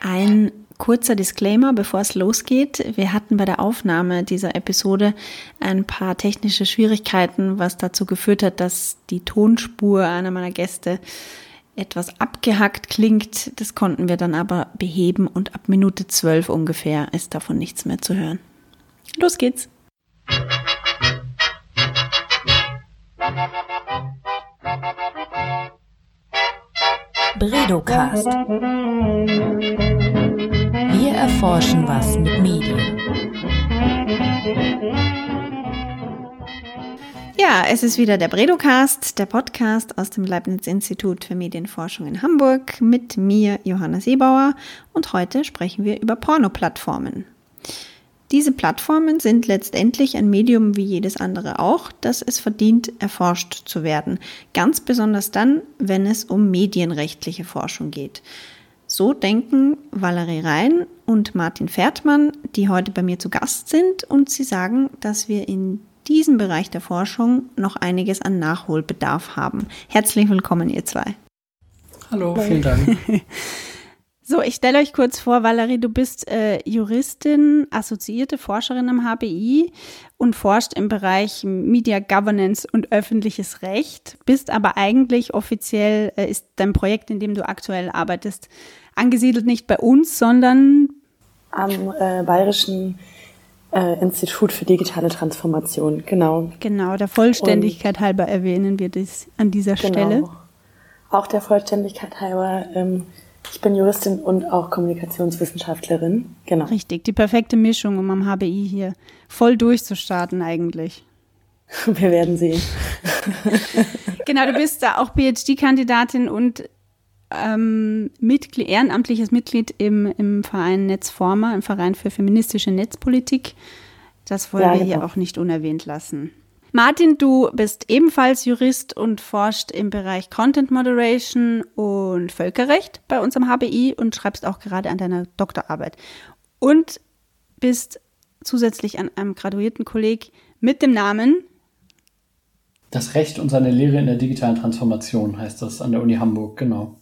Ein kurzer Disclaimer, bevor es losgeht. Wir hatten bei der Aufnahme dieser Episode ein paar technische Schwierigkeiten, was dazu geführt hat, dass die Tonspur einer meiner Gäste etwas abgehackt klingt. Das konnten wir dann aber beheben und ab Minute zwölf ungefähr ist davon nichts mehr zu hören. Los geht's! Bredocast. Wir erforschen was mit Medien. Ja, es ist wieder der Bredocast, der Podcast aus dem Leibniz-Institut für Medienforschung in Hamburg mit mir, Johanna Seebauer, und heute sprechen wir über Pornoplattformen. Diese Plattformen sind letztendlich ein Medium wie jedes andere auch, das es verdient, erforscht zu werden. Ganz besonders dann, wenn es um medienrechtliche Forschung geht. So denken Valerie Rhein und Martin Pferdmann, die heute bei mir zu Gast sind, und sie sagen, dass wir in diesem Bereich der Forschung noch einiges an Nachholbedarf haben. Herzlich willkommen, ihr zwei. Hallo, vielen Dank. So, ich stelle euch kurz vor, Valerie, du bist äh, Juristin, assoziierte Forscherin am HBI und forscht im Bereich Media Governance und öffentliches Recht, bist aber eigentlich offiziell, äh, ist dein Projekt, in dem du aktuell arbeitest, angesiedelt nicht bei uns, sondern am äh, Bayerischen äh, Institut für digitale Transformation, genau. Genau, der Vollständigkeit und, halber erwähnen wir das an dieser genau. Stelle. Auch der Vollständigkeit halber. Ähm, ich bin Juristin und auch Kommunikationswissenschaftlerin. Genau. Richtig, die perfekte Mischung, um am HBI hier voll durchzustarten eigentlich. Wir werden sehen. genau, du bist da auch PhD-Kandidatin und ähm, Mitglied, ehrenamtliches Mitglied im, im Verein Netzformer, im Verein für feministische Netzpolitik. Das wollen ja, wir genau. hier auch nicht unerwähnt lassen. Martin, du bist ebenfalls Jurist und forscht im Bereich Content Moderation und Völkerrecht bei uns am HBI und schreibst auch gerade an deiner Doktorarbeit. Und bist zusätzlich an einem graduierten Kolleg mit dem Namen Das Recht und seine Lehre in der digitalen Transformation heißt das an der Uni Hamburg, genau.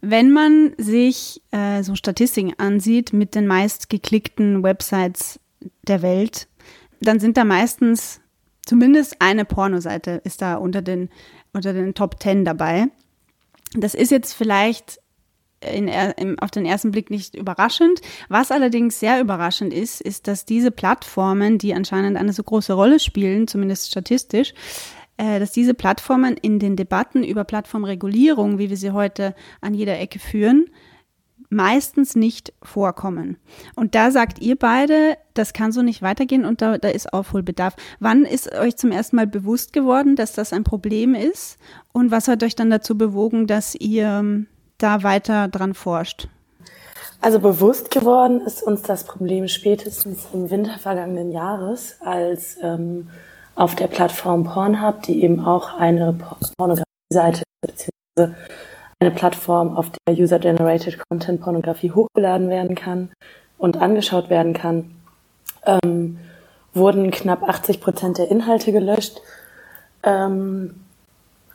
Wenn man sich äh, so Statistiken ansieht mit den meist geklickten Websites der Welt, dann sind da meistens zumindest eine Pornoseite ist da unter den, unter den Top Ten dabei. Das ist jetzt vielleicht in, in, auf den ersten Blick nicht überraschend. Was allerdings sehr überraschend ist, ist, dass diese Plattformen, die anscheinend eine so große Rolle spielen, zumindest statistisch, äh, dass diese Plattformen in den Debatten über Plattformregulierung, wie wir sie heute an jeder Ecke führen, meistens nicht vorkommen. Und da sagt ihr beide, das kann so nicht weitergehen und da, da ist Aufholbedarf. Wann ist euch zum ersten Mal bewusst geworden, dass das ein Problem ist? Und was hat euch dann dazu bewogen, dass ihr ähm, da weiter dran forscht? Also bewusst geworden ist uns das Problem spätestens im Winter vergangenen Jahres, als ähm, auf der Plattform Pornhub, die eben auch eine Pornografie-Seite bzw eine Plattform, auf der User-Generated Content Pornografie hochgeladen werden kann und angeschaut werden kann, ähm, wurden knapp 80 Prozent der Inhalte gelöscht. Ähm,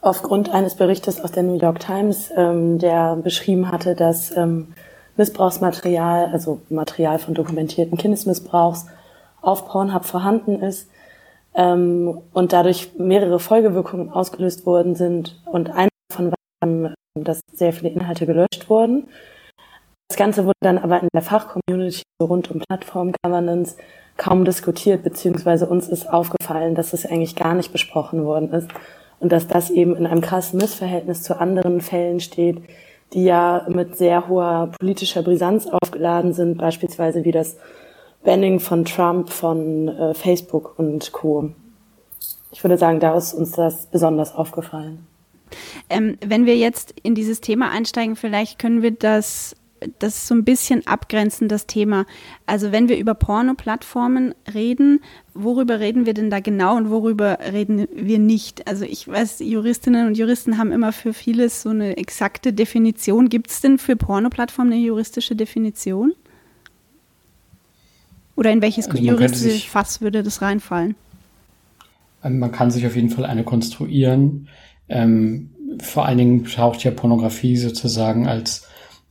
aufgrund eines Berichtes aus der New York Times, ähm, der beschrieben hatte, dass ähm, Missbrauchsmaterial, also Material von dokumentierten Kindesmissbrauchs, auf Pornhub vorhanden ist ähm, und dadurch mehrere Folgewirkungen ausgelöst worden sind. Und eine war, dass sehr viele Inhalte gelöscht wurden. Das Ganze wurde dann aber in der Fachcommunity rund um Plattform Governance kaum diskutiert, beziehungsweise uns ist aufgefallen, dass es eigentlich gar nicht besprochen worden ist und dass das eben in einem krassen Missverhältnis zu anderen Fällen steht, die ja mit sehr hoher politischer Brisanz aufgeladen sind, beispielsweise wie das Banning von Trump, von äh, Facebook und Co. Ich würde sagen, da ist uns das besonders aufgefallen. Ähm, wenn wir jetzt in dieses Thema einsteigen, vielleicht können wir das das so ein bisschen abgrenzen, das Thema. Also wenn wir über Porno-Plattformen reden, worüber reden wir denn da genau und worüber reden wir nicht? Also ich weiß, Juristinnen und Juristen haben immer für vieles so eine exakte Definition. Gibt es denn für Porno-Plattformen eine juristische Definition? Oder in welches also juristische Fass würde das reinfallen? Ähm, man kann sich auf jeden Fall eine konstruieren. Ähm, vor allen Dingen taucht ja Pornografie sozusagen als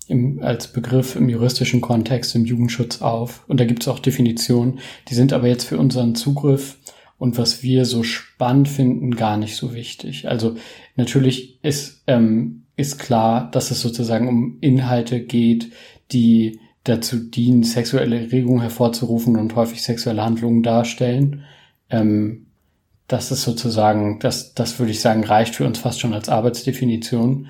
im, als Begriff im juristischen Kontext im Jugendschutz auf. Und da gibt es auch Definitionen, die sind aber jetzt für unseren Zugriff und was wir so spannend finden, gar nicht so wichtig. Also natürlich ist, ähm, ist klar, dass es sozusagen um Inhalte geht, die dazu dienen, sexuelle Erregung hervorzurufen und häufig sexuelle Handlungen darstellen. Ähm, das ist sozusagen, das, das würde ich sagen, reicht für uns fast schon als Arbeitsdefinition.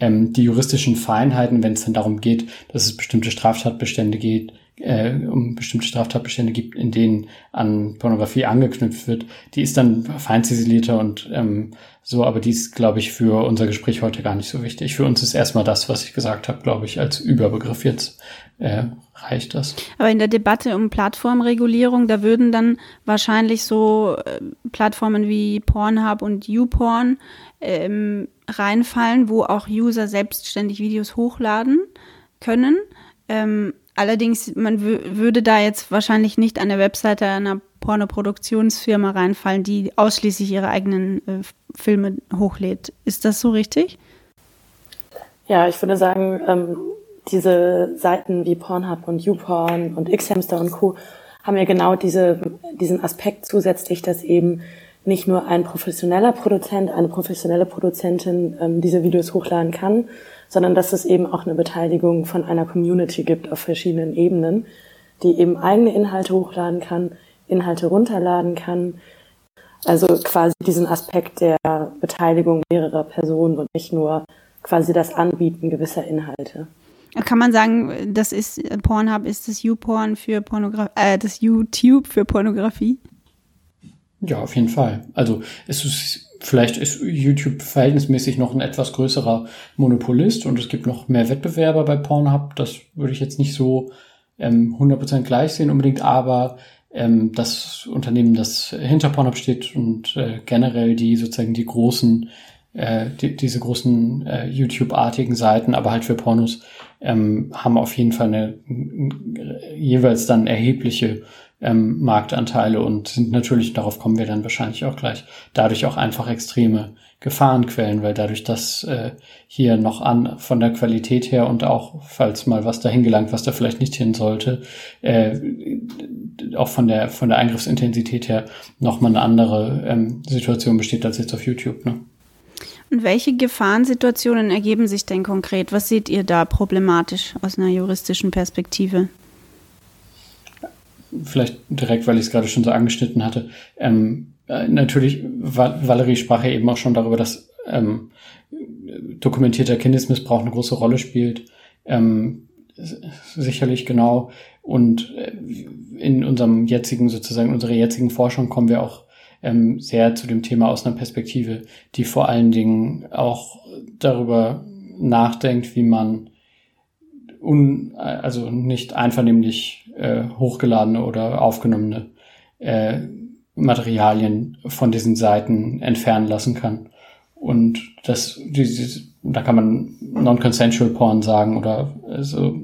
Ähm, die juristischen Feinheiten, wenn es dann darum geht, dass es bestimmte Straftatbestände geht, äh, um bestimmte Straftatbestände gibt, in denen an Pornografie angeknüpft wird, die ist dann fein ziselierter und ähm, so, aber die ist, glaube ich, für unser Gespräch heute gar nicht so wichtig. Für uns ist erstmal das, was ich gesagt habe, glaube ich, als Überbegriff jetzt äh, reicht das. Aber in der Debatte um Plattformregulierung, da würden dann wahrscheinlich so äh, Plattformen wie Pornhub und YouPorn ähm, reinfallen, wo auch User selbstständig Videos hochladen können. Ähm, allerdings, man würde da jetzt wahrscheinlich nicht an der Webseite einer Pornoproduktionsfirma reinfallen, die ausschließlich ihre eigenen äh, Filme hochlädt. Ist das so richtig? Ja, ich würde sagen, ähm, diese Seiten wie Pornhub und YouPorn und Xhamster und Co. haben ja genau diese, diesen Aspekt zusätzlich, dass eben nicht nur ein professioneller Produzent, eine professionelle Produzentin ähm, diese Videos hochladen kann, sondern dass es eben auch eine Beteiligung von einer Community gibt auf verschiedenen Ebenen, die eben eigene Inhalte hochladen kann, Inhalte runterladen kann. Also quasi diesen Aspekt der Beteiligung mehrerer Personen und nicht nur quasi das Anbieten gewisser Inhalte. Kann man sagen, das ist Pornhub ist das YouPorn für Pornografie, äh, das YouTube für Pornografie? Ja, auf jeden Fall. Also es ist vielleicht ist YouTube verhältnismäßig noch ein etwas größerer Monopolist und es gibt noch mehr Wettbewerber bei Pornhub. Das würde ich jetzt nicht so ähm, 100% gleich sehen unbedingt, aber ähm, das Unternehmen, das hinter Pornhub steht und äh, generell die sozusagen die großen, äh, die, diese großen äh, YouTube-artigen Seiten, aber halt für Pornos, ähm, haben auf jeden Fall eine jeweils dann erhebliche ähm, Marktanteile und sind natürlich, darauf kommen wir dann wahrscheinlich auch gleich, dadurch auch einfach extreme Gefahrenquellen, weil dadurch, dass äh, hier noch an von der Qualität her und auch, falls mal was dahin gelangt, was da vielleicht nicht hin sollte, äh, auch von der von der Eingriffsintensität her nochmal eine andere ähm, Situation besteht als jetzt auf YouTube. Ne? Und welche Gefahrensituationen ergeben sich denn konkret? Was seht ihr da problematisch aus einer juristischen Perspektive? Vielleicht direkt, weil ich es gerade schon so angeschnitten hatte. Ähm, äh, natürlich, Val Valerie sprach ja eben auch schon darüber, dass ähm, dokumentierter Kindesmissbrauch eine große Rolle spielt. Ähm, sicherlich genau. Und äh, in unserem jetzigen, sozusagen, unserer jetzigen Forschung kommen wir auch ähm, sehr zu dem Thema aus einer Perspektive, die vor allen Dingen auch darüber nachdenkt, wie man un, also nicht einvernehmlich äh, hochgeladene oder aufgenommene äh, Materialien von diesen Seiten entfernen lassen kann. Und das, dieses, da kann man non-consensual Porn sagen oder so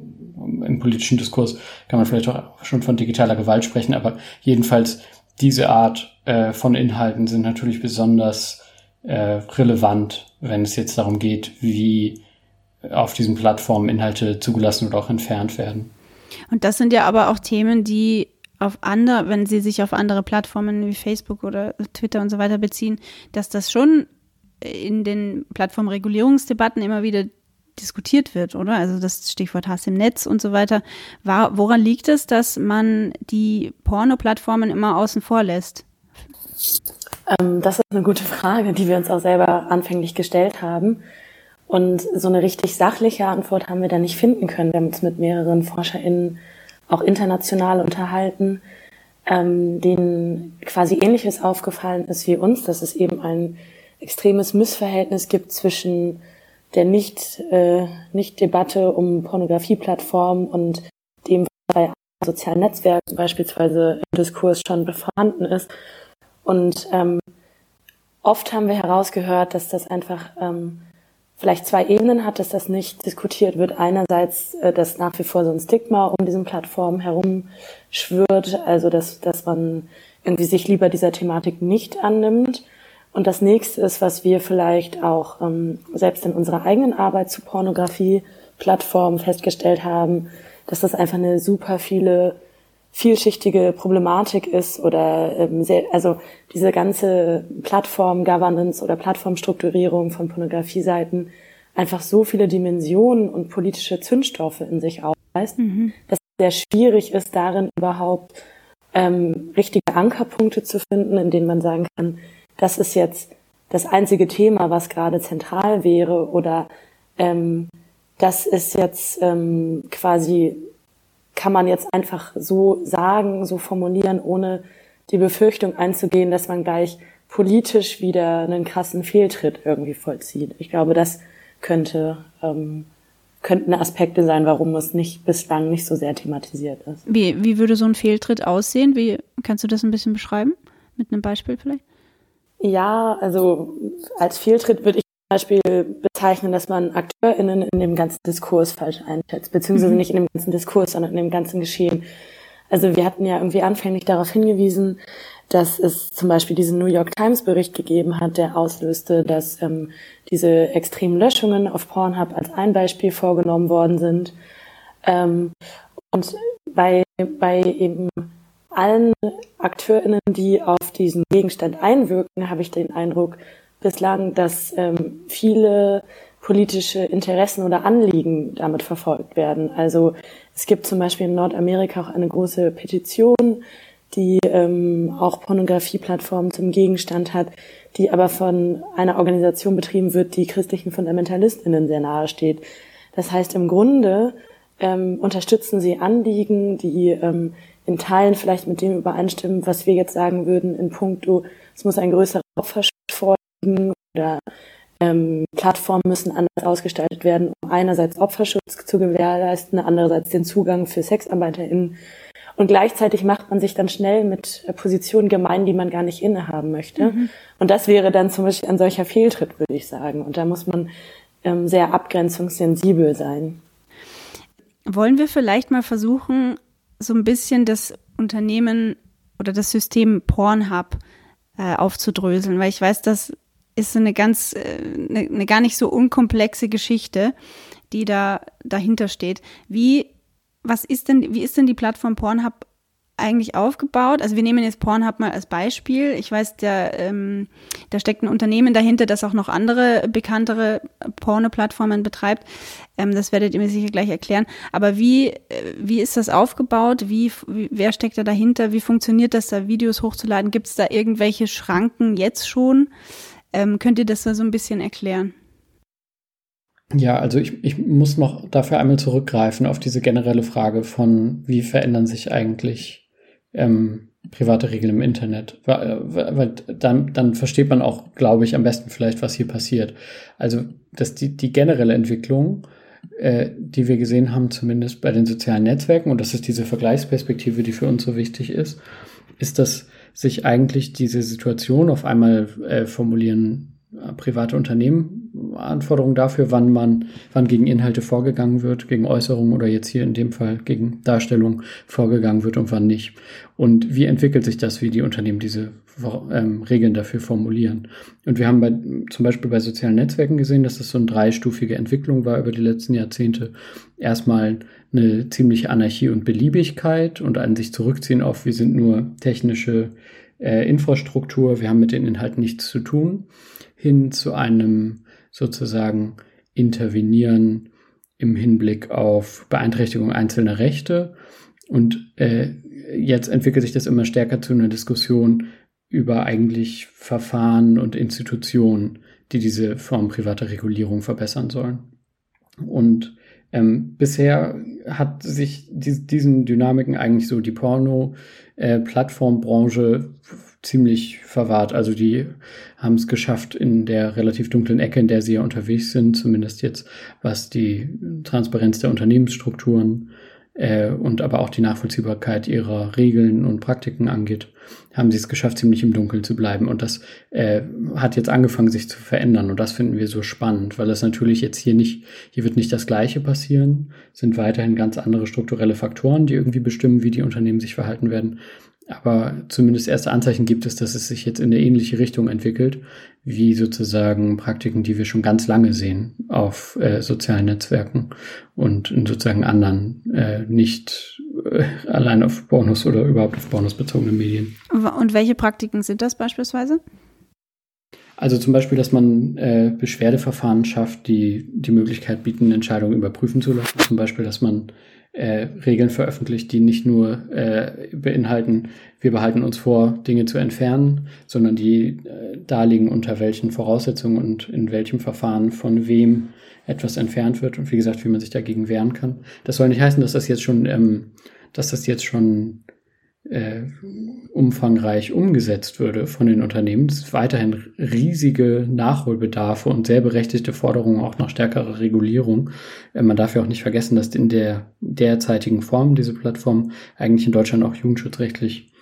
im politischen Diskurs kann man vielleicht auch schon von digitaler Gewalt sprechen, aber jedenfalls diese Art äh, von Inhalten sind natürlich besonders äh, relevant, wenn es jetzt darum geht, wie auf diesen Plattformen Inhalte zugelassen oder auch entfernt werden. Und das sind ja aber auch Themen, die auf andere, wenn sie sich auf andere Plattformen wie Facebook oder Twitter und so weiter beziehen, dass das schon in den Plattformregulierungsdebatten immer wieder diskutiert wird, oder? Also das Stichwort Hass im Netz und so weiter. War, woran liegt es, dass man die Porno-Plattformen immer außen vor lässt? Ähm, das ist eine gute Frage, die wir uns auch selber anfänglich gestellt haben. Und so eine richtig sachliche Antwort haben wir da nicht finden können. Wir haben uns mit mehreren ForscherInnen auch international unterhalten, ähm, denen quasi Ähnliches aufgefallen ist wie uns, dass es eben ein extremes Missverhältnis gibt zwischen der nicht, äh, nicht Debatte um Pornografieplattformen und dem bei sozialen Netzwerken beispielsweise im Diskurs schon vorhanden ist. Und ähm, oft haben wir herausgehört, dass das einfach ähm, vielleicht zwei Ebenen hat, dass das nicht diskutiert wird. Einerseits, äh, dass nach wie vor so ein Stigma um diesen Plattformen herum schwirrt, also dass, dass man irgendwie sich lieber dieser Thematik nicht annimmt. Und das nächste ist, was wir vielleicht auch ähm, selbst in unserer eigenen Arbeit zu Pornografie-Plattformen festgestellt haben, dass das einfach eine super viele vielschichtige Problematik ist oder ähm, sehr, also diese ganze Plattform-Governance oder Plattformstrukturierung von Pornografie-Seiten einfach so viele Dimensionen und politische Zündstoffe in sich aufweist, mhm. dass es sehr schwierig ist, darin überhaupt ähm, richtige Ankerpunkte zu finden, in denen man sagen kann, das ist jetzt das einzige Thema, was gerade zentral wäre oder ähm, das ist jetzt ähm, quasi kann man jetzt einfach so sagen, so formulieren, ohne die Befürchtung einzugehen, dass man gleich politisch wieder einen krassen Fehltritt irgendwie vollzieht. Ich glaube, das könnte ähm, könnten Aspekte sein, warum es nicht bislang nicht so sehr thematisiert ist. Wie, wie würde so ein Fehltritt aussehen? Wie kannst du das ein bisschen beschreiben? Mit einem Beispiel vielleicht? Ja, also als Fehltritt würde ich Beispiel bezeichnen, dass man AkteurInnen in dem ganzen Diskurs falsch einschätzt, beziehungsweise mhm. nicht in dem ganzen Diskurs, sondern in dem ganzen Geschehen. Also wir hatten ja irgendwie anfänglich darauf hingewiesen, dass es zum Beispiel diesen New York Times Bericht gegeben hat, der auslöste, dass ähm, diese extremen Löschungen auf Pornhub als ein Beispiel vorgenommen worden sind. Ähm, und bei, bei eben allen AkteurInnen, die auf diesen Gegenstand einwirken, habe ich den Eindruck, bislang, dass ähm, viele politische Interessen oder Anliegen damit verfolgt werden. Also es gibt zum Beispiel in Nordamerika auch eine große Petition, die ähm, auch Pornografieplattformen zum Gegenstand hat, die aber von einer Organisation betrieben wird, die christlichen Fundamentalistinnen sehr nahe steht. Das heißt, im Grunde ähm, unterstützen sie Anliegen, die ähm, in Teilen vielleicht mit dem übereinstimmen, was wir jetzt sagen würden in puncto, es muss ein größerer Opferschutz oder ähm, Plattformen müssen anders ausgestaltet werden, um einerseits Opferschutz zu gewährleisten, andererseits den Zugang für SexarbeiterInnen. Und gleichzeitig macht man sich dann schnell mit Positionen gemein, die man gar nicht innehaben möchte. Mhm. Und das wäre dann zum Beispiel ein solcher Fehltritt, würde ich sagen. Und da muss man ähm, sehr abgrenzungssensibel sein. Wollen wir vielleicht mal versuchen, so ein bisschen das Unternehmen oder das System Pornhub äh, aufzudröseln, weil ich weiß, dass ist eine ganz, eine, äh, eine gar nicht so unkomplexe Geschichte, die da dahinter steht. Wie, was ist denn, wie ist denn die Plattform Pornhub eigentlich aufgebaut? Also wir nehmen jetzt Pornhub mal als Beispiel. Ich weiß, da, ähm, da steckt ein Unternehmen dahinter, das auch noch andere bekanntere Porno-Plattformen betreibt. Ähm, das werdet ihr mir sicher gleich erklären. Aber wie, äh, wie ist das aufgebaut? Wie, wie, wer steckt da dahinter? Wie funktioniert das, da Videos hochzuladen? Gibt es da irgendwelche Schranken jetzt schon? Ähm, könnt ihr das so ein bisschen erklären? Ja, also ich, ich muss noch dafür einmal zurückgreifen auf diese generelle Frage von, wie verändern sich eigentlich ähm, private Regeln im Internet? Weil, weil dann, dann versteht man auch, glaube ich, am besten vielleicht, was hier passiert. Also dass die, die generelle Entwicklung, äh, die wir gesehen haben, zumindest bei den sozialen Netzwerken, und das ist diese Vergleichsperspektive, die für uns so wichtig ist, ist, dass sich eigentlich diese Situation auf einmal äh, formulieren äh, private Unternehmen Anforderungen dafür, wann man, wann gegen Inhalte vorgegangen wird, gegen Äußerungen oder jetzt hier in dem Fall gegen Darstellung vorgegangen wird und wann nicht. Und wie entwickelt sich das, wie die Unternehmen diese ähm, Regeln dafür formulieren? Und wir haben bei, zum Beispiel bei sozialen Netzwerken gesehen, dass das so eine dreistufige Entwicklung war über die letzten Jahrzehnte. Erstmal eine ziemliche Anarchie und Beliebigkeit und ein sich zurückziehen auf, wir sind nur technische äh, Infrastruktur, wir haben mit den Inhalten nichts zu tun, hin zu einem sozusagen Intervenieren im Hinblick auf Beeinträchtigung einzelner Rechte. Und äh, jetzt entwickelt sich das immer stärker zu einer Diskussion über eigentlich Verfahren und Institutionen, die diese Form privater Regulierung verbessern sollen. Und ähm, bisher hat sich die, diesen Dynamiken eigentlich so die Porno-Plattformbranche äh, ziemlich verwahrt. Also die haben es geschafft in der relativ dunklen Ecke, in der sie ja unterwegs sind, zumindest jetzt was die Transparenz der Unternehmensstrukturen äh, und aber auch die Nachvollziehbarkeit ihrer Regeln und Praktiken angeht, haben sie es geschafft, ziemlich im Dunkeln zu bleiben. Und das äh, hat jetzt angefangen, sich zu verändern. Und das finden wir so spannend, weil das natürlich jetzt hier nicht, hier wird nicht das Gleiche passieren, sind weiterhin ganz andere strukturelle Faktoren, die irgendwie bestimmen, wie die Unternehmen sich verhalten werden. aber zumindest erste Anzeichen gibt es, dass es sich jetzt in eine ähnliche Richtung entwickelt, wie sozusagen Praktiken, die wir schon ganz lange sehen auf äh, sozialen Netzwerken und in sozusagen anderen, äh, nicht allein auf Bonus oder überhaupt auf Bonus bezogene Medien. Und welche Praktiken sind das beispielsweise? Also zum Beispiel, dass man äh, Beschwerdeverfahren schafft, die die Möglichkeit bieten, Entscheidungen überprüfen zu lassen. Zum Beispiel, dass man äh, Regeln veröffentlicht, die nicht nur äh, beinhalten, wir behalten uns vor, Dinge zu entfernen, sondern die äh, darlegen, unter welchen Voraussetzungen und in welchem Verfahren von wem etwas entfernt wird und wie gesagt, wie man sich dagegen wehren kann. Das soll nicht heißen, dass das jetzt schon, ähm, dass das jetzt schon äh, umfangreich umgesetzt würde von den Unternehmen. Es weiterhin riesige Nachholbedarfe und sehr berechtigte Forderungen auch nach stärkerer Regulierung. Äh, man darf ja auch nicht vergessen, dass in der derzeitigen Form diese Plattformen eigentlich in Deutschland auch jugendschutzrechtlich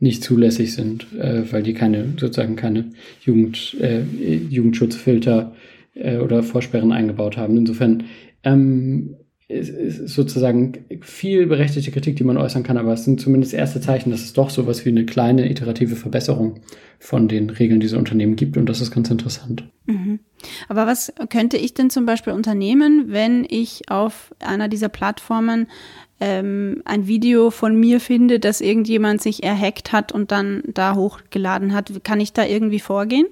nicht zulässig sind, äh, weil die keine sozusagen keine Jugend, äh, Jugendschutzfilter äh, oder Vorsperren eingebaut haben. Insofern ähm, ist, ist sozusagen viel berechtigte Kritik, die man äußern kann, aber es sind zumindest erste Zeichen, dass es doch sowas wie eine kleine iterative Verbesserung von den Regeln dieser Unternehmen gibt und das ist ganz interessant. Mhm. Aber was könnte ich denn zum Beispiel unternehmen, wenn ich auf einer dieser Plattformen ähm, ein Video von mir finde, das irgendjemand sich erhackt hat und dann da hochgeladen hat? Kann ich da irgendwie vorgehen?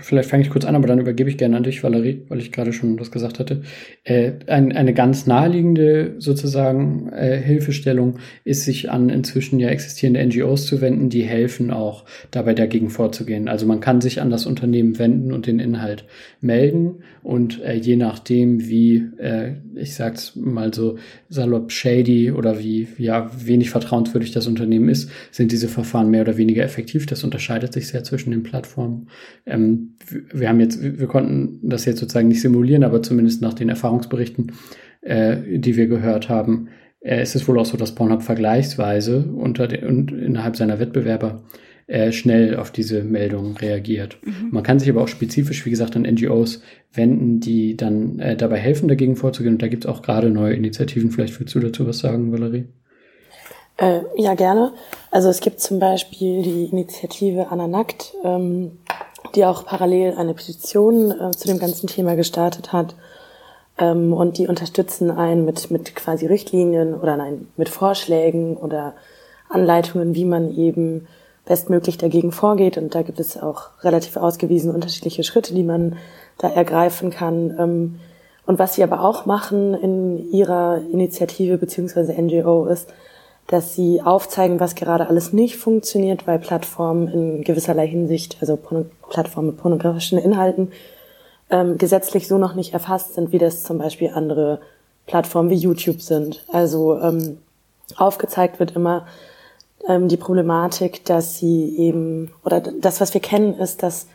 Vielleicht fange ich kurz an, aber dann übergebe ich gerne an dich, Valerie, weil ich gerade schon was gesagt hatte. Äh, ein, eine ganz naheliegende sozusagen äh, Hilfestellung ist, sich an inzwischen ja existierende NGOs zu wenden, die helfen auch dabei dagegen vorzugehen. Also man kann sich an das Unternehmen wenden und den Inhalt melden und äh, je nachdem, wie, äh, ich sag's mal so salopp shady oder wie ja wenig vertrauenswürdig das Unternehmen ist, sind diese Verfahren mehr oder weniger effektiv. Das unterscheidet sich sehr zwischen den Plattformen. Ähm, wir haben jetzt, wir konnten das jetzt sozusagen nicht simulieren, aber zumindest nach den Erfahrungsberichten, äh, die wir gehört haben, äh, ist es wohl auch so, dass Pornhub vergleichsweise unter den, und innerhalb seiner Wettbewerber äh, schnell auf diese Meldungen reagiert. Mhm. Man kann sich aber auch spezifisch, wie gesagt, an NGOs wenden, die dann äh, dabei helfen, dagegen vorzugehen. Und da gibt es auch gerade neue Initiativen. Vielleicht willst du dazu was sagen, Valerie? Äh, ja, gerne. Also es gibt zum Beispiel die Initiative Anna Nackt, ähm, die auch parallel eine Petition äh, zu dem ganzen Thema gestartet hat. Ähm, und die unterstützen einen mit, mit quasi Richtlinien oder nein, mit Vorschlägen oder Anleitungen, wie man eben bestmöglich dagegen vorgeht. Und da gibt es auch relativ ausgewiesen unterschiedliche Schritte, die man da ergreifen kann. Ähm, und was sie aber auch machen in ihrer Initiative beziehungsweise NGO ist, dass sie aufzeigen, was gerade alles nicht funktioniert, weil Plattformen in gewisserlei Hinsicht, also Plattformen mit pornografischen Inhalten, ähm, gesetzlich so noch nicht erfasst sind, wie das zum Beispiel andere Plattformen wie YouTube sind. Also ähm, aufgezeigt wird immer ähm, die Problematik, dass sie eben, oder das, was wir kennen, ist, dass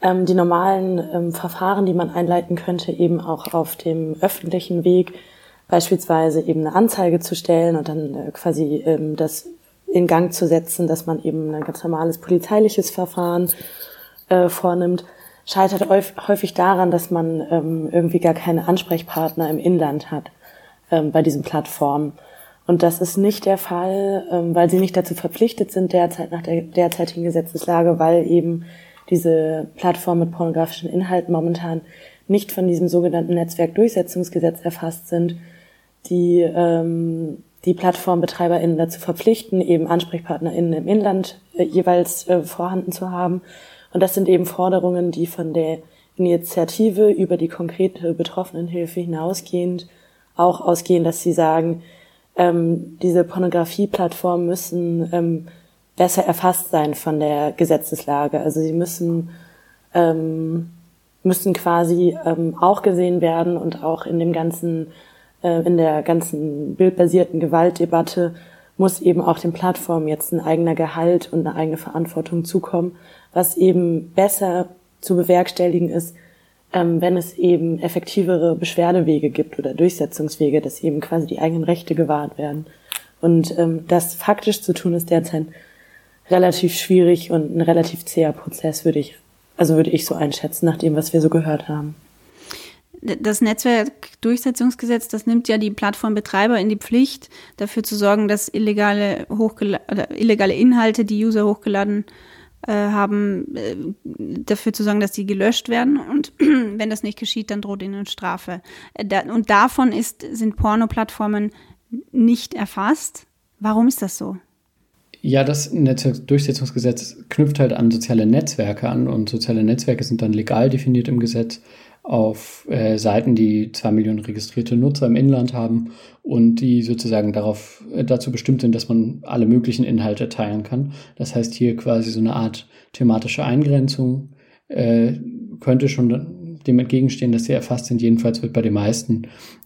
ähm, die normalen ähm, Verfahren, die man einleiten könnte, eben auch auf dem öffentlichen Weg beispielsweise eben eine Anzeige zu stellen und dann äh, quasi ähm, das in Gang zu setzen, dass man eben ein ganz normales polizeiliches Verfahren äh, vornimmt, scheitert häufig daran, dass man ähm, irgendwie gar keine Ansprechpartner im Inland hat ähm, bei diesen Plattformen. Und das ist nicht der Fall, ähm, weil sie nicht dazu verpflichtet sind derzeit nach der derzeitigen Gesetzeslage, weil eben diese Plattformen mit pornografischen Inhalten momentan nicht von diesem sogenannten Netzwerkdurchsetzungsgesetz erfasst sind, die ähm, die PlattformbetreiberInnen dazu verpflichten, eben AnsprechpartnerInnen im Inland äh, jeweils äh, vorhanden zu haben. Und das sind eben Forderungen, die von der Initiative über die konkrete Betroffenenhilfe hinausgehend auch ausgehen, dass sie sagen, ähm, diese Pornografie-Plattformen müssen ähm, besser erfasst sein von der Gesetzeslage. Also sie müssen ähm, müssen quasi ähm, auch gesehen werden und auch in dem ganzen äh, in der ganzen bildbasierten Gewaltdebatte muss eben auch den Plattformen jetzt ein eigener Gehalt und eine eigene Verantwortung zukommen, was eben besser zu bewerkstelligen ist, ähm, wenn es eben effektivere Beschwerdewege gibt oder Durchsetzungswege, dass eben quasi die eigenen Rechte gewahrt werden. Und ähm, das faktisch zu tun ist derzeit relativ schwierig und ein relativ zäher Prozess, würde ich, also würde ich so einschätzen, nach dem, was wir so gehört haben. Das Netzwerkdurchsetzungsgesetz, das nimmt ja die Plattformbetreiber in die Pflicht, dafür zu sorgen, dass illegale, illegale Inhalte, die User hochgeladen äh, haben, äh, dafür zu sorgen, dass die gelöscht werden. Und wenn das nicht geschieht, dann droht ihnen Strafe. Äh, da, und davon ist, sind Porno-Plattformen nicht erfasst. Warum ist das so? Ja, das Netzwerkdurchsetzungsgesetz knüpft halt an soziale Netzwerke an und soziale Netzwerke sind dann legal definiert im Gesetz auf äh, Seiten, die zwei Millionen registrierte Nutzer im Inland haben und die sozusagen darauf äh, dazu bestimmt sind, dass man alle möglichen Inhalte teilen kann. Das heißt hier quasi so eine Art thematische Eingrenzung äh, könnte schon dem entgegenstehen, dass sie erfasst sind. Jedenfalls wird bei den meisten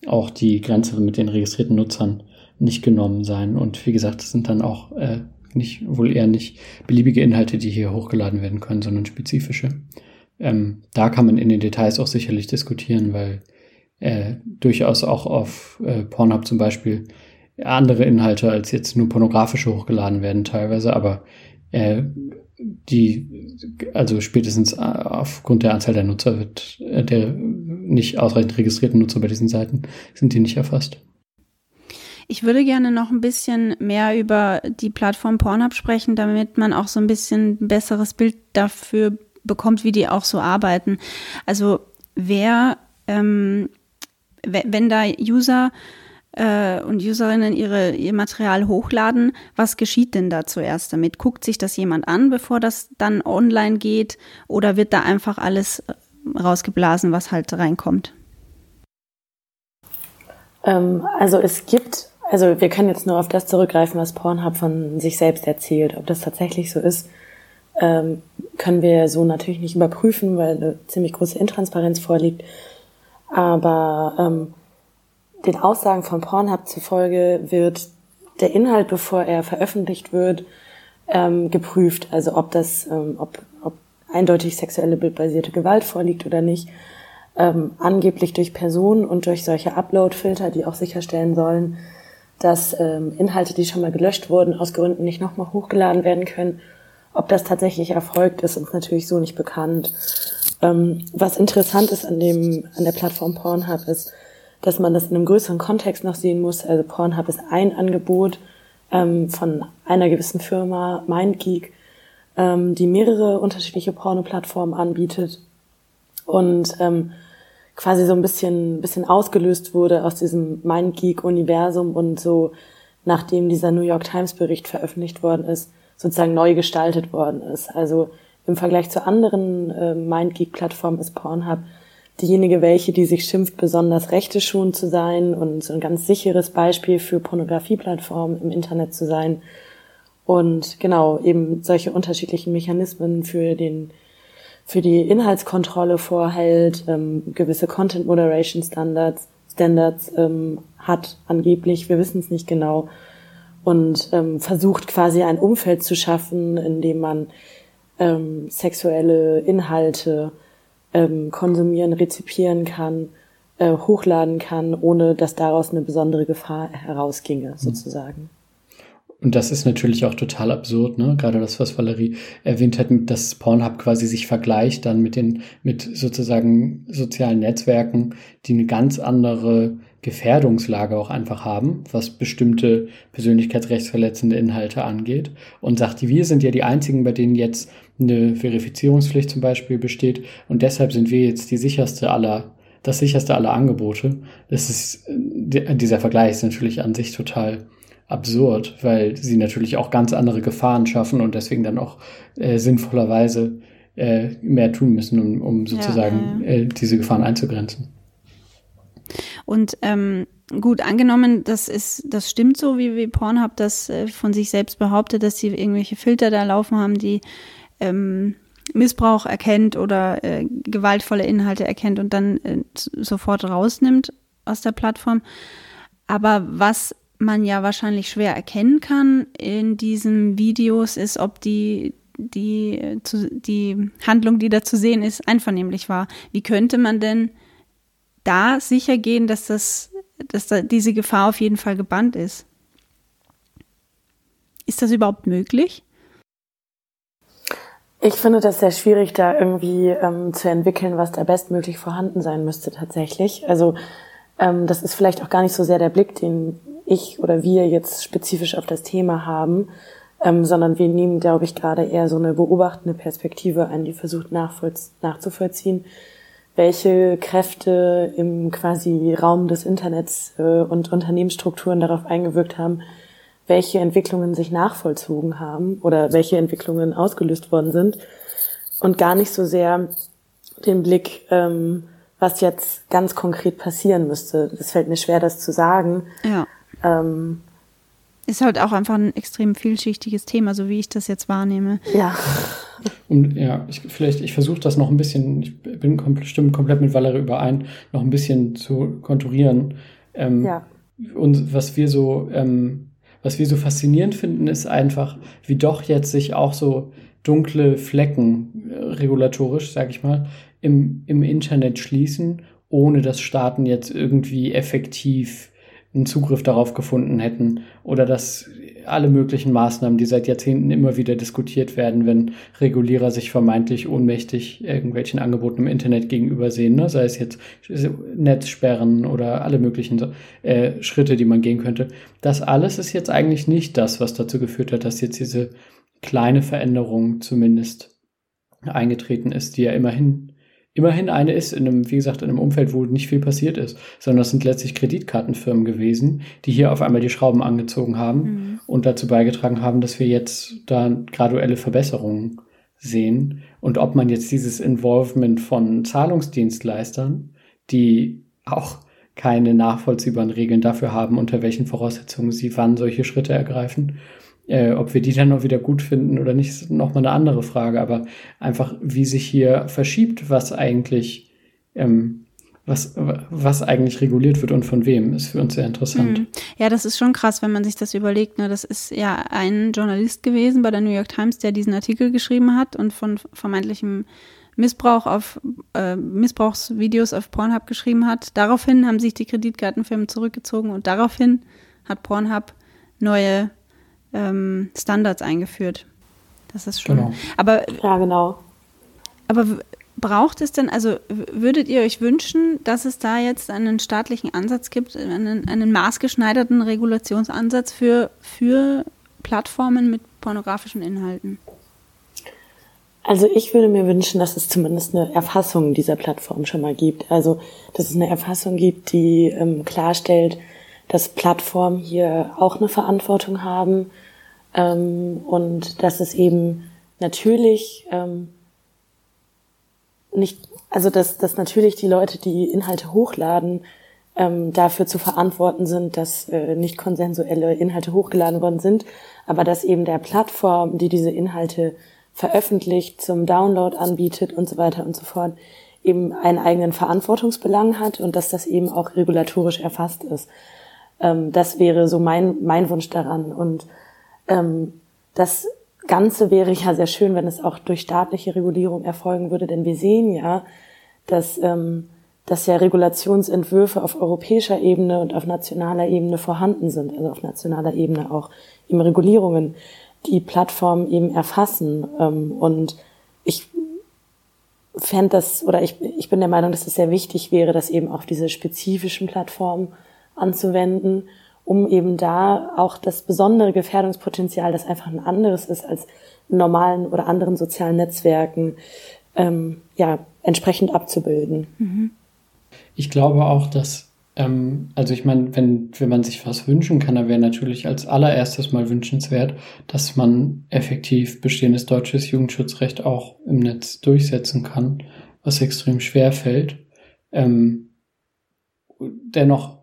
auch die Grenze mit den registrierten Nutzern nicht genommen sein. Und wie gesagt, das sind dann auch äh, nicht wohl eher nicht beliebige Inhalte, die hier hochgeladen werden können, sondern spezifische. Ähm, da kann man in den Details auch sicherlich diskutieren, weil äh, durchaus auch auf äh, Pornhub zum Beispiel andere Inhalte als jetzt nur pornografische hochgeladen werden teilweise, aber äh, die, also spätestens äh, aufgrund der Anzahl der Nutzer wird, äh, der nicht ausreichend registrierten Nutzer bei diesen Seiten, sind die nicht erfasst. Ich würde gerne noch ein bisschen mehr über die Plattform Pornhub sprechen, damit man auch so ein bisschen ein besseres Bild dafür bekommt, wie die auch so arbeiten. Also wer, ähm, wenn da User äh, und Userinnen ihre, ihr Material hochladen, was geschieht denn da zuerst damit? Guckt sich das jemand an, bevor das dann online geht? Oder wird da einfach alles rausgeblasen, was halt reinkommt? Ähm, also es gibt, also wir können jetzt nur auf das zurückgreifen, was Pornhub von sich selbst erzählt. Ob das tatsächlich so ist, ähm, können wir so natürlich nicht überprüfen, weil eine ziemlich große Intransparenz vorliegt. Aber ähm, den Aussagen von Pornhub zufolge wird der Inhalt, bevor er veröffentlicht wird, ähm, geprüft. Also ob das, ähm, ob, ob eindeutig sexuelle bildbasierte Gewalt vorliegt oder nicht. Ähm, angeblich durch Personen und durch solche Upload-Filter, die auch sicherstellen sollen, dass ähm, Inhalte, die schon mal gelöscht wurden, aus Gründen nicht nochmal hochgeladen werden können ob das tatsächlich erfolgt, ist uns natürlich so nicht bekannt. Ähm, was interessant ist an dem, an der Plattform Pornhub ist, dass man das in einem größeren Kontext noch sehen muss. Also Pornhub ist ein Angebot ähm, von einer gewissen Firma, MindGeek, ähm, die mehrere unterschiedliche Porno-Plattformen anbietet und ähm, quasi so ein bisschen, bisschen ausgelöst wurde aus diesem MindGeek-Universum und so, nachdem dieser New York Times-Bericht veröffentlicht worden ist, sozusagen neu gestaltet worden ist. Also im Vergleich zu anderen äh, MindGeek-Plattformen ist Pornhub diejenige welche, die sich schimpft, besonders rechte schon zu sein und so ein ganz sicheres Beispiel für Pornografieplattformen im Internet zu sein. Und genau, eben solche unterschiedlichen Mechanismen für den für die Inhaltskontrolle vorhält, ähm, gewisse Content Moderation Standards, Standards ähm, hat angeblich, wir wissen es nicht genau, und ähm, versucht quasi ein Umfeld zu schaffen, in dem man ähm, sexuelle Inhalte ähm, konsumieren, rezipieren kann, äh, hochladen kann, ohne dass daraus eine besondere Gefahr herausginge, mhm. sozusagen. Und das ist natürlich auch total absurd, ne? Gerade das, was Valerie erwähnt hat, dass Pornhub quasi sich vergleicht dann mit den, mit sozusagen sozialen Netzwerken, die eine ganz andere Gefährdungslage auch einfach haben, was bestimmte persönlichkeitsrechtsverletzende Inhalte angeht und sagt, wir sind ja die einzigen, bei denen jetzt eine Verifizierungspflicht zum Beispiel besteht und deshalb sind wir jetzt die sicherste aller, das sicherste aller Angebote. Das ist, dieser Vergleich ist natürlich an sich total absurd, weil sie natürlich auch ganz andere Gefahren schaffen und deswegen dann auch äh, sinnvollerweise äh, mehr tun müssen, um, um sozusagen ja, ja. Äh, diese Gefahren einzugrenzen. Und ähm, gut, angenommen, das ist, das stimmt so, wie, wie Pornhub das äh, von sich selbst behauptet, dass sie irgendwelche Filter da laufen haben, die ähm, Missbrauch erkennt oder äh, gewaltvolle Inhalte erkennt und dann äh, sofort rausnimmt aus der Plattform. Aber was man ja wahrscheinlich schwer erkennen kann in diesen Videos, ist, ob die die, die Handlung, die da zu sehen ist, einvernehmlich war. Wie könnte man denn da sicher gehen, dass das, dass da diese Gefahr auf jeden Fall gebannt ist. Ist das überhaupt möglich? Ich finde das sehr schwierig, da irgendwie ähm, zu entwickeln, was da bestmöglich vorhanden sein müsste tatsächlich. Also ähm, das ist vielleicht auch gar nicht so sehr der Blick, den ich oder wir jetzt spezifisch auf das Thema haben, ähm, sondern wir nehmen, glaube ich, gerade eher so eine beobachtende Perspektive ein, die versucht nachzuvollziehen, welche Kräfte im quasi Raum des Internets äh, und Unternehmensstrukturen darauf eingewirkt haben, welche Entwicklungen sich nachvollzogen haben oder welche Entwicklungen ausgelöst worden sind und gar nicht so sehr den Blick, ähm, was jetzt ganz konkret passieren müsste. Es fällt mir schwer, das zu sagen. Ja. Ähm, ist halt auch einfach ein extrem vielschichtiges Thema, so wie ich das jetzt wahrnehme. Ja. Und ja, ich, vielleicht, ich versuche das noch ein bisschen, ich bin kom stimmt komplett mit Valerie überein, noch ein bisschen zu konturieren. Ähm, ja. Und was wir so, ähm, was wir so faszinierend finden, ist einfach, wie doch jetzt sich auch so dunkle Flecken, äh, regulatorisch, sag ich mal, im, im Internet schließen, ohne dass Staaten jetzt irgendwie effektiv einen Zugriff darauf gefunden hätten oder dass alle möglichen Maßnahmen, die seit Jahrzehnten immer wieder diskutiert werden, wenn Regulierer sich vermeintlich ohnmächtig irgendwelchen Angeboten im Internet gegenüber sehen, ne? sei es jetzt Netzsperren oder alle möglichen äh, Schritte, die man gehen könnte. Das alles ist jetzt eigentlich nicht das, was dazu geführt hat, dass jetzt diese kleine Veränderung zumindest eingetreten ist, die ja immerhin immerhin eine ist, in einem, wie gesagt, in einem Umfeld, wo nicht viel passiert ist, sondern das sind letztlich Kreditkartenfirmen gewesen, die hier auf einmal die Schrauben angezogen haben mhm. und dazu beigetragen haben, dass wir jetzt da graduelle Verbesserungen sehen. Und ob man jetzt dieses Involvement von Zahlungsdienstleistern, die auch keine nachvollziehbaren Regeln dafür haben, unter welchen Voraussetzungen sie wann solche Schritte ergreifen, äh, ob wir die dann noch wieder gut finden oder nicht, ist nochmal eine andere Frage. Aber einfach, wie sich hier verschiebt, was eigentlich, ähm, was, was eigentlich reguliert wird und von wem, ist für uns sehr interessant. Mhm. Ja, das ist schon krass, wenn man sich das überlegt. Ne? Das ist ja ein Journalist gewesen bei der New York Times, der diesen Artikel geschrieben hat und von vermeintlichem Missbrauch auf äh, Missbrauchsvideos auf Pornhub geschrieben hat. Daraufhin haben sich die Kreditkartenfirmen zurückgezogen und daraufhin hat Pornhub neue ähm, Standards eingeführt. Das ist schon. Genau. Aber, ja, genau. Aber braucht es denn, also würdet ihr euch wünschen, dass es da jetzt einen staatlichen Ansatz gibt, einen, einen maßgeschneiderten Regulationsansatz für, für Plattformen mit pornografischen Inhalten? Also ich würde mir wünschen, dass es zumindest eine Erfassung dieser Plattform schon mal gibt. Also dass es eine Erfassung gibt, die ähm, klarstellt, dass Plattformen hier auch eine Verantwortung haben ähm, und dass es eben natürlich ähm, nicht, also dass, dass natürlich die Leute, die Inhalte hochladen, ähm, dafür zu verantworten sind, dass äh, nicht konsensuelle Inhalte hochgeladen worden sind, aber dass eben der Plattform, die diese Inhalte veröffentlicht, zum Download anbietet und so weiter und so fort, eben einen eigenen Verantwortungsbelang hat und dass das eben auch regulatorisch erfasst ist. Ähm, das wäre so mein, mein Wunsch daran. Und ähm, das Ganze wäre ja sehr schön, wenn es auch durch staatliche Regulierung erfolgen würde, denn wir sehen ja, dass, ähm, dass ja Regulationsentwürfe auf europäischer Ebene und auf nationaler Ebene vorhanden sind, also auf nationaler Ebene auch eben Regulierungen, die Plattformen eben erfassen. Ähm, und ich fände das, oder ich, ich bin der Meinung, dass es sehr wichtig wäre, dass eben auch diese spezifischen Plattformen anzuwenden, um eben da auch das besondere Gefährdungspotenzial, das einfach ein anderes ist als in normalen oder anderen sozialen Netzwerken, ähm, ja, entsprechend abzubilden. Mhm. Ich glaube auch, dass, ähm, also ich meine, wenn, wenn man sich was wünschen kann, dann wäre natürlich als allererstes mal wünschenswert, dass man effektiv bestehendes deutsches Jugendschutzrecht auch im Netz durchsetzen kann, was extrem schwer fällt. Ähm, dennoch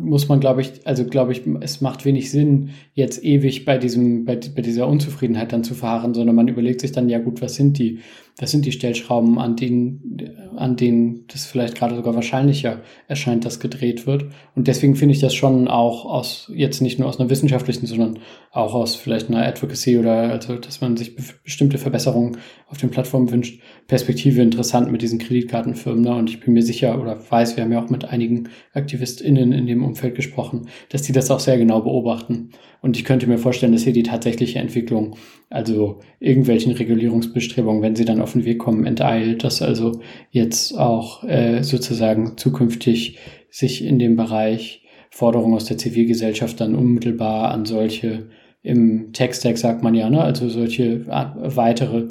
muss man, glaube ich, also glaube ich, es macht wenig Sinn, jetzt ewig bei diesem, bei, bei dieser Unzufriedenheit dann zu fahren, sondern man überlegt sich dann, ja gut, was sind die das sind die Stellschrauben, an denen, an denen das vielleicht gerade sogar wahrscheinlicher erscheint, dass gedreht wird. Und deswegen finde ich das schon auch aus, jetzt nicht nur aus einer wissenschaftlichen, sondern auch aus vielleicht einer Advocacy oder also, dass man sich be bestimmte Verbesserungen auf den Plattformen wünscht, Perspektive interessant mit diesen Kreditkartenfirmen. Ne? Und ich bin mir sicher oder weiß, wir haben ja auch mit einigen AktivistInnen in dem Umfeld gesprochen, dass die das auch sehr genau beobachten. Und ich könnte mir vorstellen, dass hier die tatsächliche Entwicklung also irgendwelchen Regulierungsbestrebungen, wenn sie dann auf den Weg kommen, enteilt, dass also jetzt auch äh, sozusagen zukünftig sich in dem Bereich Forderungen aus der Zivilgesellschaft dann unmittelbar an solche im Tech-Stack sagt man ja, ne? also solche weitere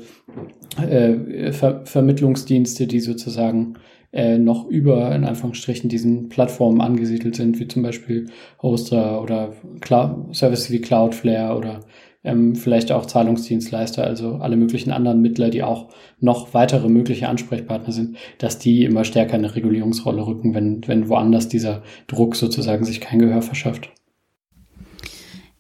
äh, Ver Vermittlungsdienste, die sozusagen äh, noch über, in Anführungsstrichen, diesen Plattformen angesiedelt sind, wie zum Beispiel Hoster oder Cloud Services wie Cloudflare oder ähm, vielleicht auch Zahlungsdienstleister, also alle möglichen anderen Mittler, die auch noch weitere mögliche Ansprechpartner sind, dass die immer stärker in eine Regulierungsrolle rücken, wenn, wenn woanders dieser Druck sozusagen sich kein Gehör verschafft.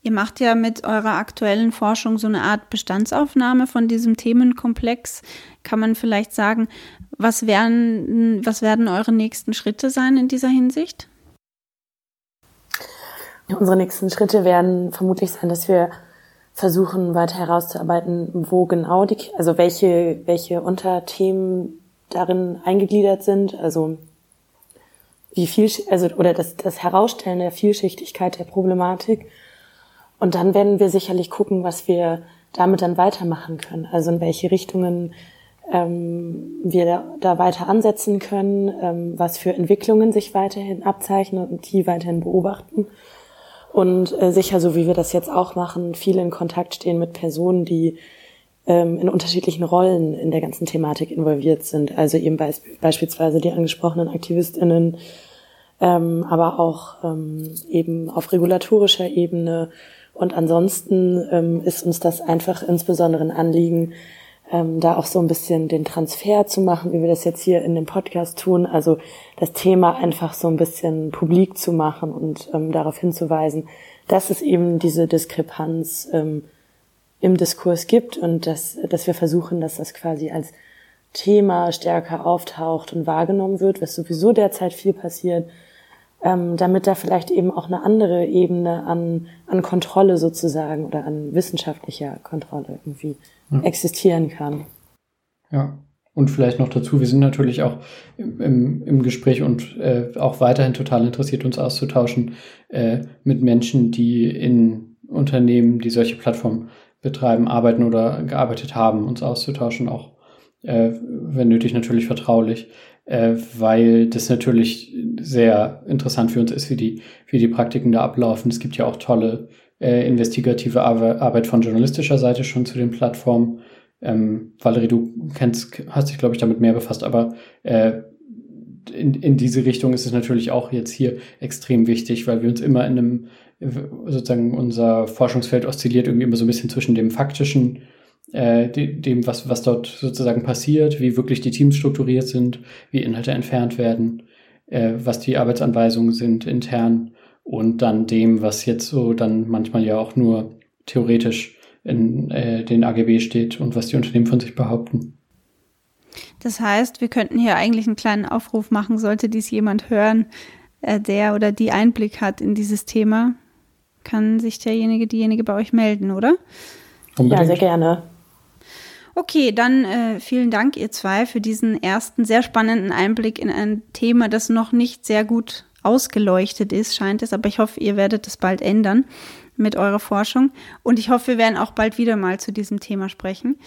Ihr macht ja mit eurer aktuellen Forschung so eine Art Bestandsaufnahme von diesem Themenkomplex. Kann man vielleicht sagen, was werden, was werden eure nächsten Schritte sein in dieser Hinsicht? Unsere nächsten Schritte werden vermutlich sein, dass wir versuchen weiter herauszuarbeiten, wo genau die, also welche, welche Unterthemen darin eingegliedert sind, also wie viel, also, oder das, das Herausstellen der Vielschichtigkeit der Problematik. Und dann werden wir sicherlich gucken, was wir damit dann weitermachen können, also in welche Richtungen ähm, wir da, da weiter ansetzen können, ähm, was für Entwicklungen sich weiterhin abzeichnen und die weiterhin beobachten und äh, sicher, so wie wir das jetzt auch machen, viele in Kontakt stehen mit Personen, die ähm, in unterschiedlichen Rollen in der ganzen Thematik involviert sind. Also eben beisp beispielsweise die angesprochenen AktivistInnen, ähm, aber auch ähm, eben auf regulatorischer Ebene. Und ansonsten ähm, ist uns das einfach insbesondere ein Anliegen, ähm, da auch so ein bisschen den Transfer zu machen, wie wir das jetzt hier in dem Podcast tun. Also das Thema einfach so ein bisschen publik zu machen und ähm, darauf hinzuweisen, dass es eben diese Diskrepanz ähm, im Diskurs gibt und dass, dass wir versuchen, dass das quasi als Thema stärker auftaucht und wahrgenommen wird, was sowieso derzeit viel passiert, ähm, damit da vielleicht eben auch eine andere Ebene an, an Kontrolle sozusagen oder an wissenschaftlicher Kontrolle irgendwie ja. existieren kann. Ja, und vielleicht noch dazu, wir sind natürlich auch im, im Gespräch und äh, auch weiterhin total interessiert, uns auszutauschen äh, mit Menschen, die in Unternehmen, die solche Plattformen betreiben, arbeiten oder gearbeitet haben, uns auszutauschen, auch äh, wenn nötig natürlich vertraulich, äh, weil das natürlich sehr interessant für uns ist, wie die, wie die Praktiken da ablaufen. Es gibt ja auch tolle äh, investigative Arbeit von journalistischer Seite schon zu den Plattformen. Ähm, Valerie, du kennst, hast dich, glaube ich, damit mehr befasst, aber äh, in, in diese Richtung ist es natürlich auch jetzt hier extrem wichtig, weil wir uns immer in einem, sozusagen unser Forschungsfeld oszilliert irgendwie immer so ein bisschen zwischen dem faktischen, äh, dem, was, was dort sozusagen passiert, wie wirklich die Teams strukturiert sind, wie Inhalte entfernt werden, äh, was die Arbeitsanweisungen sind intern und dann dem, was jetzt so dann manchmal ja auch nur theoretisch in äh, den AGB steht und was die Unternehmen von sich behaupten. Das heißt, wir könnten hier eigentlich einen kleinen Aufruf machen, sollte dies jemand hören, äh, der oder die Einblick hat in dieses Thema, kann sich derjenige, diejenige bei euch melden, oder? Unbedingt. Ja, sehr gerne. Okay, dann äh, vielen Dank, ihr zwei, für diesen ersten sehr spannenden Einblick in ein Thema, das noch nicht sehr gut ausgeleuchtet ist, scheint es. Aber ich hoffe, ihr werdet es bald ändern mit eurer Forschung. Und ich hoffe, wir werden auch bald wieder mal zu diesem Thema sprechen.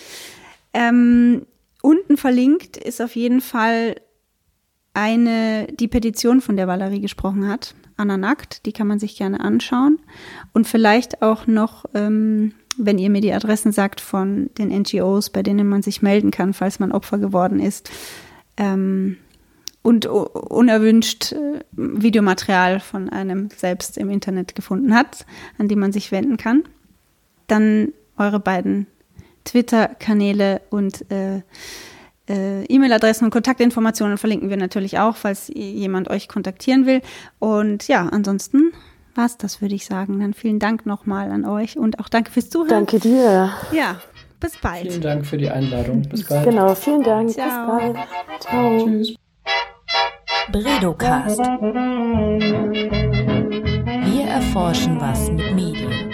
Ähm, unten verlinkt ist auf jeden Fall eine, die Petition, von der Valerie gesprochen hat, Anna Nackt, die kann man sich gerne anschauen. Und vielleicht auch noch, ähm, wenn ihr mir die Adressen sagt von den NGOs, bei denen man sich melden kann, falls man Opfer geworden ist. Ähm, und unerwünscht äh, Videomaterial von einem selbst im Internet gefunden hat, an die man sich wenden kann. Dann eure beiden Twitter-Kanäle und äh, äh, E-Mail-Adressen und Kontaktinformationen verlinken wir natürlich auch, falls jemand euch kontaktieren will. Und ja, ansonsten war es das, würde ich sagen. Dann vielen Dank nochmal an euch und auch danke fürs Zuhören. Danke dir. Ja, bis bald. Vielen Dank für die Einladung. Bis bald. Genau, vielen Dank. Ciao. Bis bald. Ciao. Tschüss. Bredocast. Wir erforschen was mit Medien.